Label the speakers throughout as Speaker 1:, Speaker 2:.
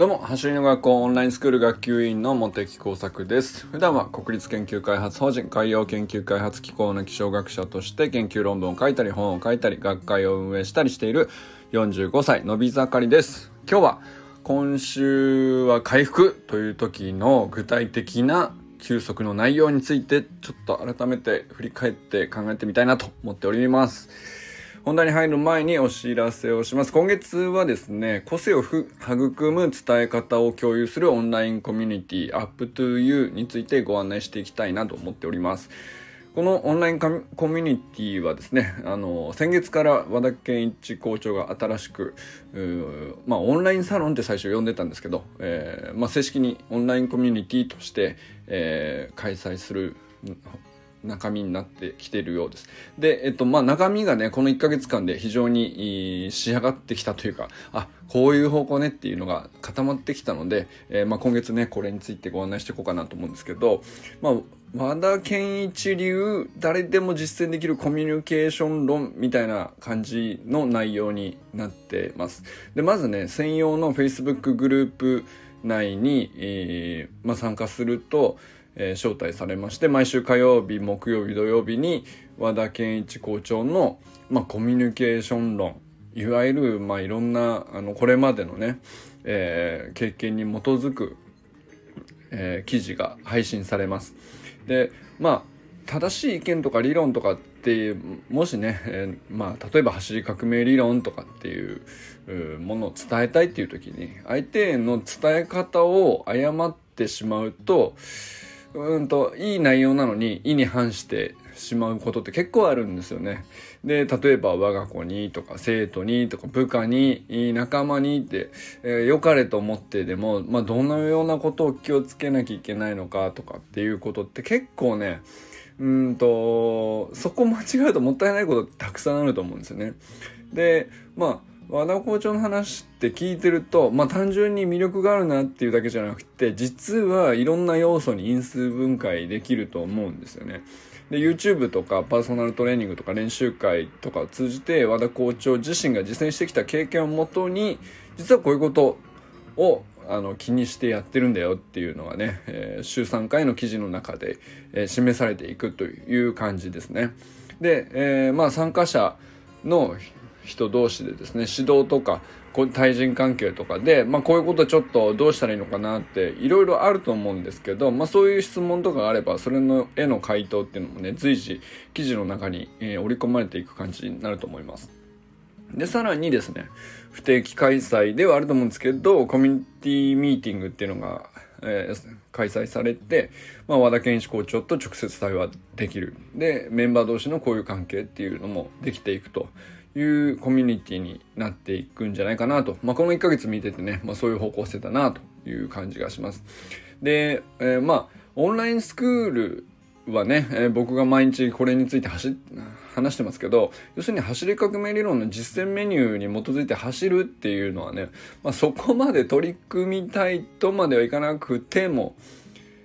Speaker 1: どうも、走りの学校オンラインスクール学級委員の茂木耕作です。普段は国立研究開発法人海洋研究開発機構の気象学者として研究論文を書いたり本を書いたり学会を運営したりしている45歳のび盛りです。今日は今週は回復という時の具体的な休息の内容についてちょっと改めて振り返って考えてみたいなと思っております。本題に入る前にお知らせをします。今月はですね、個性を育む伝え方を共有するオンラインコミュニティ UpToYou についてご案内していきたいなと思っております。このオンラインコミュニティはですね、あの、先月から和田健一校長が新しく、まあ、オンラインサロンって最初呼んでたんですけど、えー、まあ、正式にオンラインコミュニティとして、えー、開催する中身になってきているようです。で、えっと、まあ、中身がね、この1ヶ月間で非常に仕上がってきたというか、あ、こういう方向ねっていうのが固まってきたので、えー、まあ、今月ね、これについてご案内していこうかなと思うんですけど、まあ、和田健一流誰でも実践できるコミュニケーション論みたいな感じの内容になってます。で、まずね、専用の Facebook グループ内に、えー、まあ、参加すると、えー、招待されまして毎週火曜日木曜日土曜日に和田健一校長の、まあ、コミュニケーション論いわゆる、まあ、いろんなあのこれまでのね、えー、経験に基づく、えー、記事が配信されます。でまあ正しい意見とか理論とかってもしね、えー、まあ例えば走り革命理論とかっていうものを伝えたいっていう時に相手への伝え方を誤ってしまうとうんと、いい内容なのに意に反してしまうことって結構あるんですよね。で、例えば我が子にとか生徒にとか部下に仲間にって、えー、良かれと思ってでも、まあ、どのようなことを気をつけなきゃいけないのかとかっていうことって結構ね、うんと、そこ間違うともったいないことってたくさんあると思うんですよね。で、まあ、和田校長の話って聞いてると、まあ単純に魅力があるなっていうだけじゃなくて、実はいろんな要素に因数分解できると思うんですよね。で、YouTube とかパーソナルトレーニングとか練習会とかを通じて和田校長自身が実践してきた経験をもとに、実はこういうことをあの気にしてやってるんだよっていうのがね、えー、週3回の記事の中で、えー、示されていくという感じですね。で、えー、まあ参加者の人同士でですね指導とか対人関係とかで、まあ、こういうことちょっとどうしたらいいのかなっていろいろあると思うんですけど、まあ、そういう質問とかがあればそれの絵の回答っていうのもね随時記事の中に、えー、織り込まれていく感じになると思います。でさらにですね不定期開催ではあると思うんですけどコミュニティミーティングっていうのがえー、開催されて、まあ、和田健一校長と直接対話できるでメンバー同士の交友関係っていうのもできていくというコミュニティになっていくんじゃないかなと、まあ、この1ヶ月見ててね、まあ、そういう方向性だなという感じがします。で、えー、まあオンラインスクールはね、えー、僕が毎日これについて走話してますけど要するに走り革命理論の実践メニューに基づいて走るっていうのはね、まあ、そこまで取り組みたいとまではいかなくても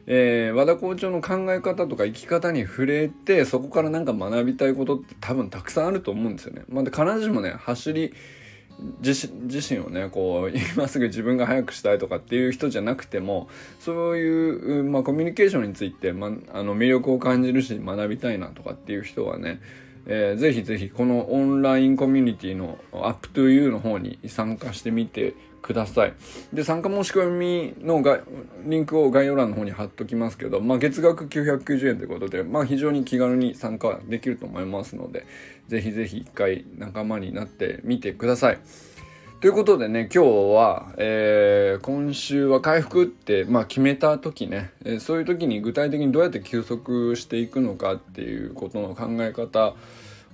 Speaker 1: えー、和田校長の考え方とか生き方に触れてそこから何か学びたいことって多分たくさんあると思うんですよね。まあ、必ずしもね走り自身をねこう 今すぐ自分が速くしたいとかっていう人じゃなくてもそういう、まあ、コミュニケーションについて、ま、あの魅力を感じるし学びたいなとかっていう人はねえー、ぜひぜひこのオンラインコミュニティの UpToYou の方に参加してみてください。で、参加申し込みのがリンクを概要欄の方に貼っときますけど、まあ月額990円ということで、まあ非常に気軽に参加できると思いますので、ぜひぜひ一回仲間になってみてください。ということでね、今日は、えー、今週は回復って、まあ、決めた時ね、えー、そういう時に具体的にどうやって休息していくのかっていうことの考え方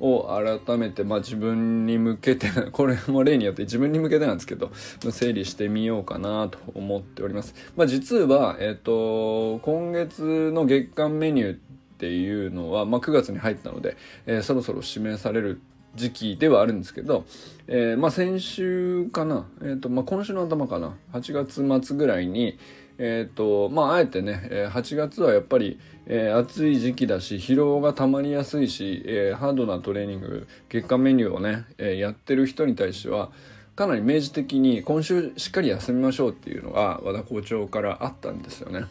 Speaker 1: を改めて、まあ、自分に向けて、これも例によって自分に向けてなんですけど、整理してみようかなと思っております。まあ、実は、えっ、ー、と、今月の月間メニューっていうのは、まあ、9月に入ったので、えー、そろそろ指名される時期ではあるんですけど、えー、まあ先週かな、えーとまあ、今週の頭かな8月末ぐらいに、えーとまあ、あえてね8月はやっぱり、えー、暑い時期だし疲労がたまりやすいし、えー、ハードなトレーニング月間メニューをね、えー、やってる人に対してはかなり明示的に今週しっかり休みましょうっていうのが和田校長からあったんですよね。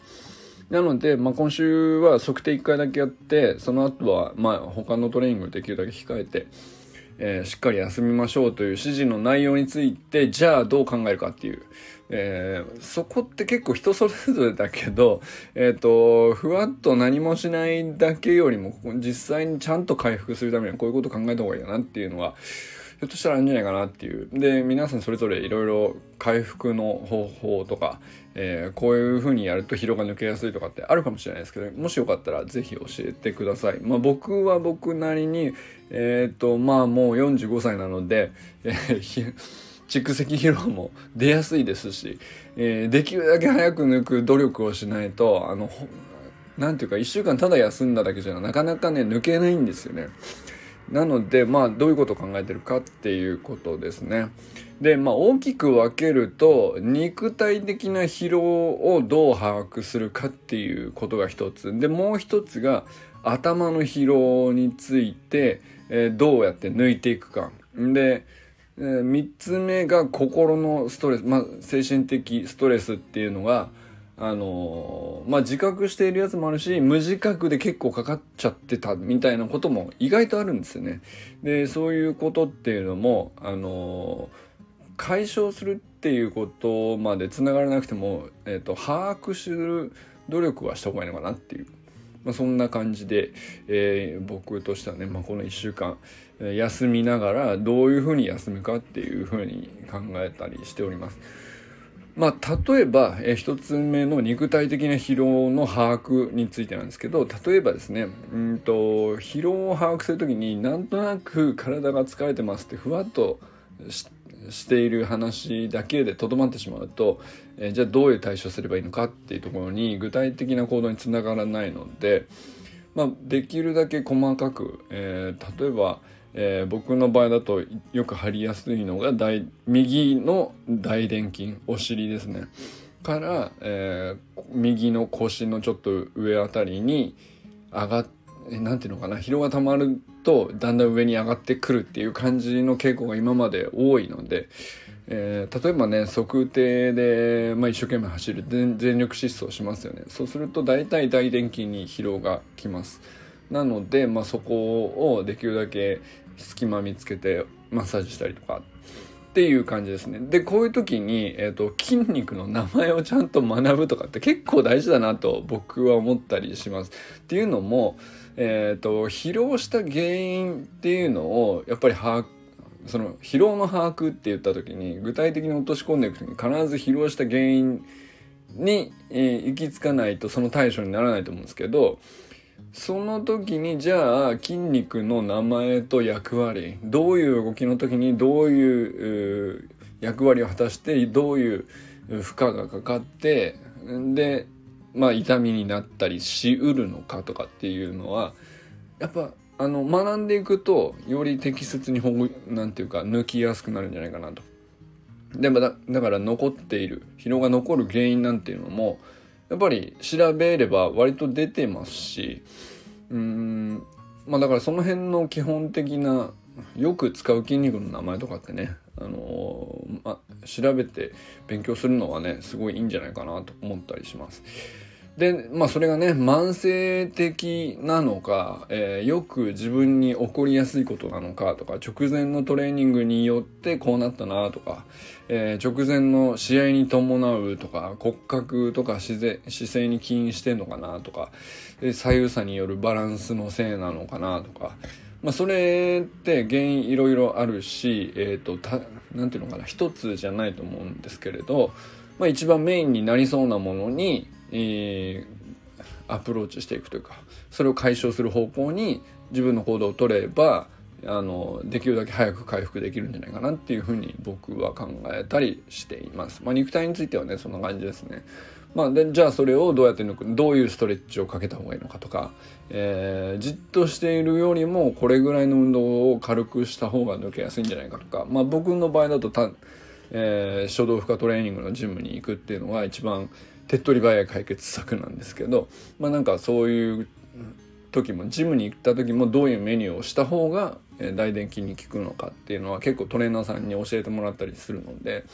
Speaker 1: なので、まあ、今週は測定1回だけやってその後はまあ他のトレーニングできるだけ控えて、えー、しっかり休みましょうという指示の内容についてじゃあどう考えるかっていう、えー、そこって結構人それぞれだけど、えっ、ー、とふわっと何もしないだけよりも実際にちゃんと回復するためにはこういうこと考えた方がいいよなっていうのはひょっとしたらあるんじゃないかなっていう。で、皆さんそれぞれいろいろ回復の方法とか、えー、こういう風にやると疲労が抜けやすいとかってあるかもしれないですけど、もしよかったらぜひ教えてください。まあ僕は僕なりに、えっ、と、まあもう45歳なので、えー蓄積疲労も出やすいですし、えー、できるだけ早く抜く努力をしないと、あの、なんていうか1週間ただ休んだだけじゃなかなかね、抜けないんですよね。なので、まあ、どういうことを考えてるかっていうことですね。で、まあ、大きく分けると、肉体的な疲労をどう把握するかっていうことが一つ。で、もう一つが、頭の疲労について、えー、どうやって抜いていくか。で、え、3つ目が心のストレス、まあ、精神的ストレスっていうのが、あのまあ、自覚しているやつもあるし、無自覚で結構かかっちゃってたみたいなことも意外とあるんですよね。で、そういうことっていうのも、あの解消するっていうことまで繋がらなくても、えっ、ー、と、把握する努力はした方がいいのかなっていう。まあ、そんな感じで、えー、僕としてはね、まあ、この1週間、休みながらどういうふうに休むかっていうふうに考えたりしております。まあ、例えば、え一つ目の肉体的な疲労の把握についてなんですけど、例えばですね、うんと、疲労を把握するときになんとなく体が疲れてますってふわっとしている話だけでとどまってしまうと、えじゃあどういう対処すればいいのかっていうところに具体的な行動につながらないので、まあ、できるだけ細かく、えー、例えば、えー、僕の場合だとよく貼りやすいのが大右の大臀筋お尻ですね。から、えー、右の腰のちょっと上あたりに上がって何ていうのかな疲労がたまるとだんだん上に上がってくるっていう感じの傾向が今まで多いので、えー、例えばね測定で、まあ、一生懸命走る全力疾走しますよね。そうすると大体大臀筋に疲労がきます。なので、まあ、そこをできるだけ隙間見つけてマッサージしたりとかっていう感じですね。で、こういう時に、えっ、ー、と、筋肉の名前をちゃんと学ぶとかって結構大事だなと僕は思ったりします。っていうのも、えっ、ー、と、疲労した原因っていうのを、やっぱり把握その疲労の把握って言った時に具体的に落とし込んでいく時に必ず疲労した原因に、行き着かないとその対処にならないと思うんですけどその時にじゃあ筋肉の名前と役割どういう動きの時にどういう役割を果たしてどういう負荷がかかってでまあ痛みになったりしうるのかとかっていうのはやっぱあの学んでいくとより適切にほぐなんていうか抜きやすくなるんじゃないかなと。でもだだから残っている疲労が残る原因なんていうのもやっぱり調べれば割と出てますし、うん、まあだからその辺の基本的なよく使う筋肉の名前とかってね、あのー、まあ、調べて勉強するのはね、すごいいいんじゃないかなと思ったりします。で、まあそれがね、慢性的なのか、えー、よく自分に起こりやすいことなのかとか、直前のトレーニングによってこうなったなとか、えー、直前の試合に伴うとか、骨格とか姿勢に起因してんのかなとか、左右差によるバランスのせいなのかなとか、まあそれって原因いろいろあるし、えっ、ー、と、た、なんていうのかな、一つじゃないと思うんですけれど、まあ一番メインになりそうなものに、えー、アプローチしていくというかそれを解消する方向に自分の行動を取ればあのできるだけ早く回復できるんじゃないかなっていうふうに僕は考えたりしています。まあ、肉体についてはねそんな感じですね。まあ、でじゃあそれをどうやって抜くどういうストレッチをかけた方がいいのかとか、えー、じっとしているよりもこれぐらいの運動を軽くした方が抜けやすいんじゃないかとか、まあ、僕の場合だとた、えー、初動負荷トレーニングのジムに行くっていうのが一番手っ取り早い解決策なんですけどまあなんかそういう時もジムに行った時もどういうメニューをした方がえ大臀筋に効くのかっていうのは結構トレーナーさんに教えてもらったりするので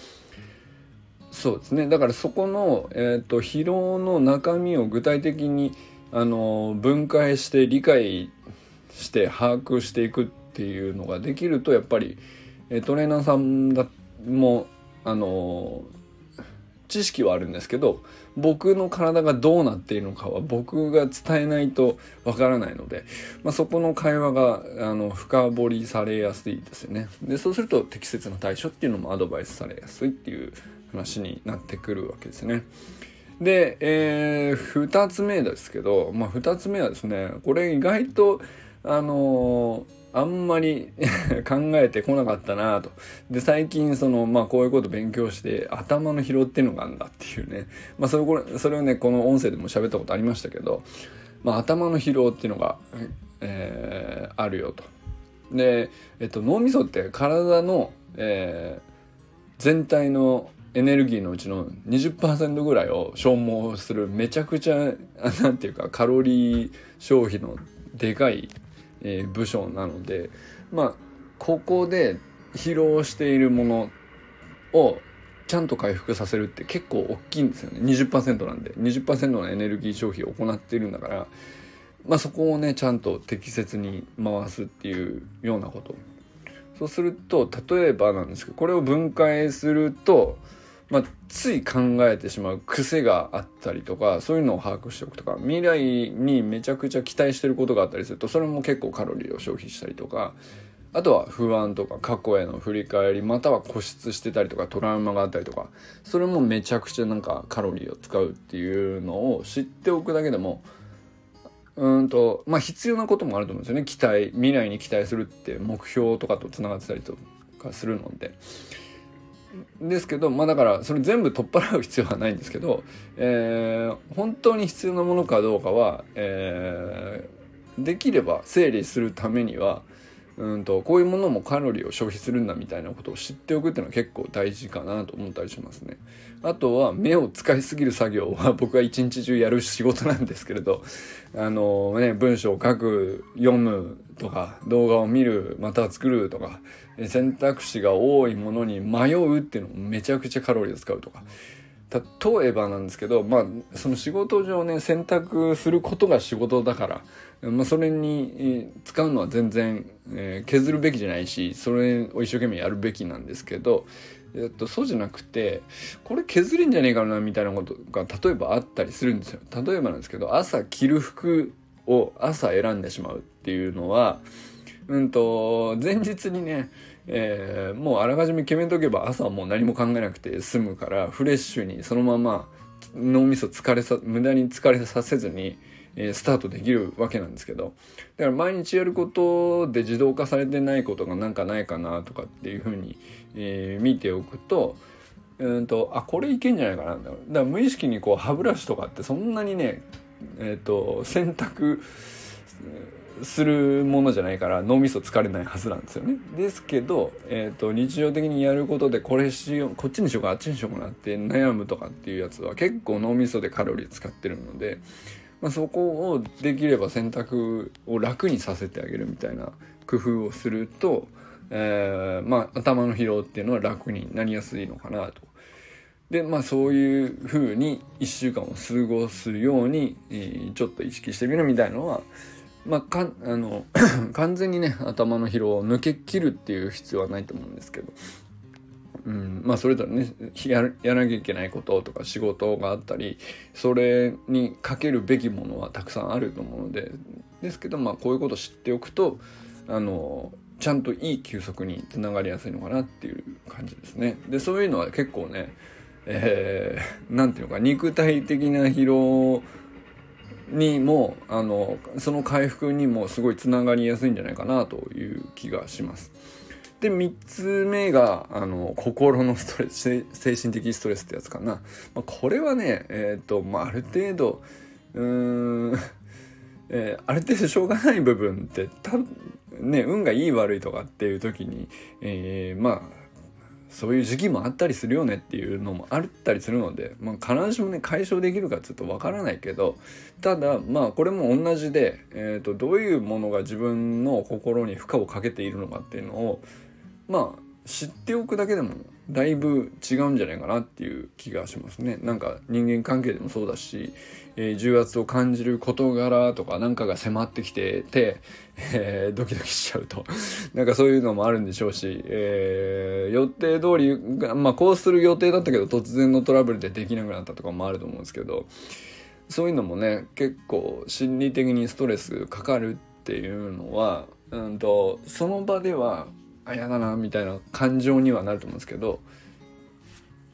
Speaker 1: そうですね。だからそこの、えーと、疲労の中身を具体的にあの分解して理解して把握していくっていうのができるとやっぱりトレーナーさんだもあの知識はあるんですけど僕の体がどうなっているのかは僕が伝えないとわからないので、まあ、そこの会話があの深掘りされやすいですよねでそうすると適切な対処っていうのもアドバイスされやすいっていう話になってくるわけですね。で、えー、2つ目ですけど、まあ、2つ目はですねこれ意外とあのーあんまり 考えてこなかったなと。で、最近その、まあこういうこと勉強して頭の疲労っていうのがあるんだっていうね。まあそれ、これ、それをね、この音声でも喋ったことありましたけど、まあ頭の疲労っていうのが、えー、あるよと。で、えっと、脳みそって体の、えー、全体のエネルギーのうちの20%ぐらいを消耗するめちゃくちゃ何て言うかカロリー消費のでかいえー、部署なのでまあここで疲労しているものをちゃんと回復させるって結構大きいんですよね。20%なんで。20%のエネルギー消費を行っているんだからまあそこをねちゃんと適切に回すっていうようなこと。そうすると例えばなんですけどこれを分解するとまあ、つい考えてしまう癖があったりとかそういうのを把握しておくとか未来にめちゃくちゃ期待してることがあったりするとそれも結構カロリーを消費したりとかあとは不安とか過去への振り返りまたは固執してたりとかトラウマがあったりとかそれもめちゃくちゃなんかカロリーを使うっていうのを知っておくだけでもうんとまあ必要なこともあると思うんですよね期待未来に期待するって目標とかとつながってたりとかするので。ですけどまあだからそれ全部取っ払う必要はないんですけど、えー、本当に必要なものかどうかは、えー、できれば整理するためにはうんとこういうものもカロリーを消費するんだみたいなことを知っておくっていうのは結構大事かなと思ったりしますね。あとは目を使いすぎる作業は僕は一日中やる仕事なんですけれどあのね文章を書く読むとか動画を見るまた作るとか選択肢が多いものに迷うっていうのもめちゃくちゃカロリーを使うとか。例えばなんですけどまあその仕事上ね選択することが仕事だから、まあ、それに使うのは全然、えー、削るべきじゃないしそれを一生懸命やるべきなんですけどえっと、そうじゃなくてこれ削れんじゃねえかなみたいなことが例えばあったりするんですよ。例えばなんですけど朝着る服を朝選んでしまうっていうのはうんと前日にねえー、もうあらかじめ決めとけば朝はもう何も考えなくて済むからフレッシュにそのまま脳みそ疲れさ無駄に疲れさせずに、え、スタートできるわけなんですけどだから毎日やることで自動化されてないことがなんかないかなとかっていうふうに、え、見ておくとうんとあこれいけんじゃないかなだから無意識にこう歯ブラシとかってそんなにねえっ、ー、と選択するものじゃないから脳みそ疲れないはずなんですよね。ですけど、えーと、日常的にやることでこれしようこっちにしようかあっちにしようかなって悩むとかっていうやつは結構脳みそでカロリー使ってるので、まあ、そこをできれば選択を楽にさせてあげるみたいな工夫をすると、えー、まあ、頭の疲労っていうのは楽になりやすいのかなと。でまあそういうふうに1週間を過ごすように、ちょっと意識してみるみたいなのはまあ、かあの 完全にね頭の疲労を抜け切るっていう必要はないと思うんですけど、うん、まあそれぞれねやらなきゃいけないこととか仕事があったりそれにかけるべきものはたくさんあると思うのでですけどまあこういうことを知っておくとあのちゃんといい休息につながりやすいのかなっていう感じですね。でそういうのは結構ねえー、ていうのか肉体的な疲労にもあのその回復にもすごいつながりやすいんじゃないかなという気がします。で3つ目があの心のストレス精神的ストレスってやつかな、まあ、これはねえっ、ー、と、まあ、ある程度うーん、えー、ある程度しょうがない部分ってたね運がいい悪いとかっていう時に、えー、まあそういう時期もあったりするよねっていうのもあったりするので、まあ、必ずしもね解消できるかちょっとわからないけどただまあこれも同じで、えーと、どういうものが自分の心に負荷をかけているのかっていうのをまあ知っておくだけでもだいぶ違うんじゃないかなっていう気がしますね。なんか人間関係でもそうだし、えー、重圧を感じる事柄とかなんかが迫ってきてて、えー、ドキドキしちゃうと。なんかそういうのもあるんでしょうし、えー、予定通り、まあこうする予定だったけど突然のトラブルでできなくなったとかもあると思うんですけど、そういうのもね、結構心理的にストレスかかるっていうのは、うんと、その場ではあ嫌だなみたいな感情にはなると思うんですけど、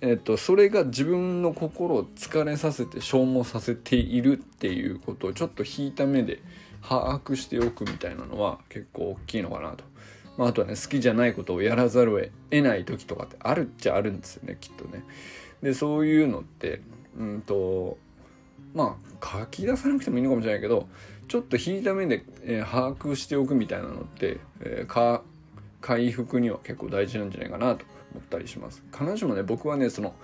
Speaker 1: えっと、それが自分の心を疲れさせて消耗させているっていうことをちょっと引いた目で把握しておくみたいなのは結構大きいのかなと。まあ、あとはね好きじゃないことをやらざるを得ない時とかってあるっちゃあるんですよねきっとね。でそういうのってうんとまあ書き出さなくてもいいのかもしれないけどちょっと引いた目で、えー、把握しておくみたいなのって、えー、か回復には結構大事なんじゃないかなと思ったりします。彼女もね僕はねその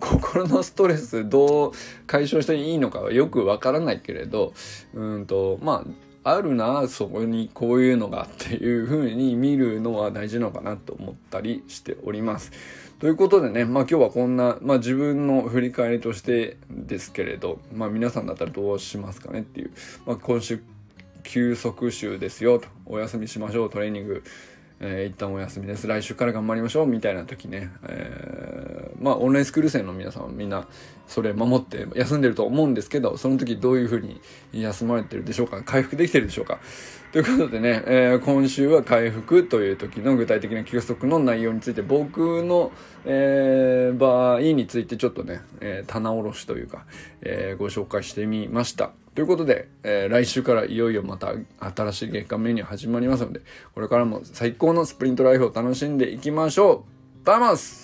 Speaker 1: 心のストレスどう解消していいのかはよくわからないけれどうんとまああるなそこにこういうのがっていう風に見るのは大事なのかなと思ったりしております。ということでね、まあ今日はこんな、まあ自分の振り返りとしてですけれど、まあ皆さんだったらどうしますかねっていう、まあ今週休息週ですよと、お休みしましょう、トレーニング。えー、一旦お休みです。来週から頑張りましょう。みたいな時ね、えー、まあ、オンラインスクール生の皆さんはみんな、それ守って休んでると思うんですけど、その時どういうふうに休まれてるでしょうか回復できてるでしょうかということでね、えー、今週は回復という時の具体的な休息の内容について、僕の、えー、場合についてちょっとね、えー、棚卸しというか、えー、ご紹介してみました。ということで、えー、来週からいよいよまた新しい月間メニュー始まりますので、これからも最高のスプリントライフを楽しんでいきましょう。バーマス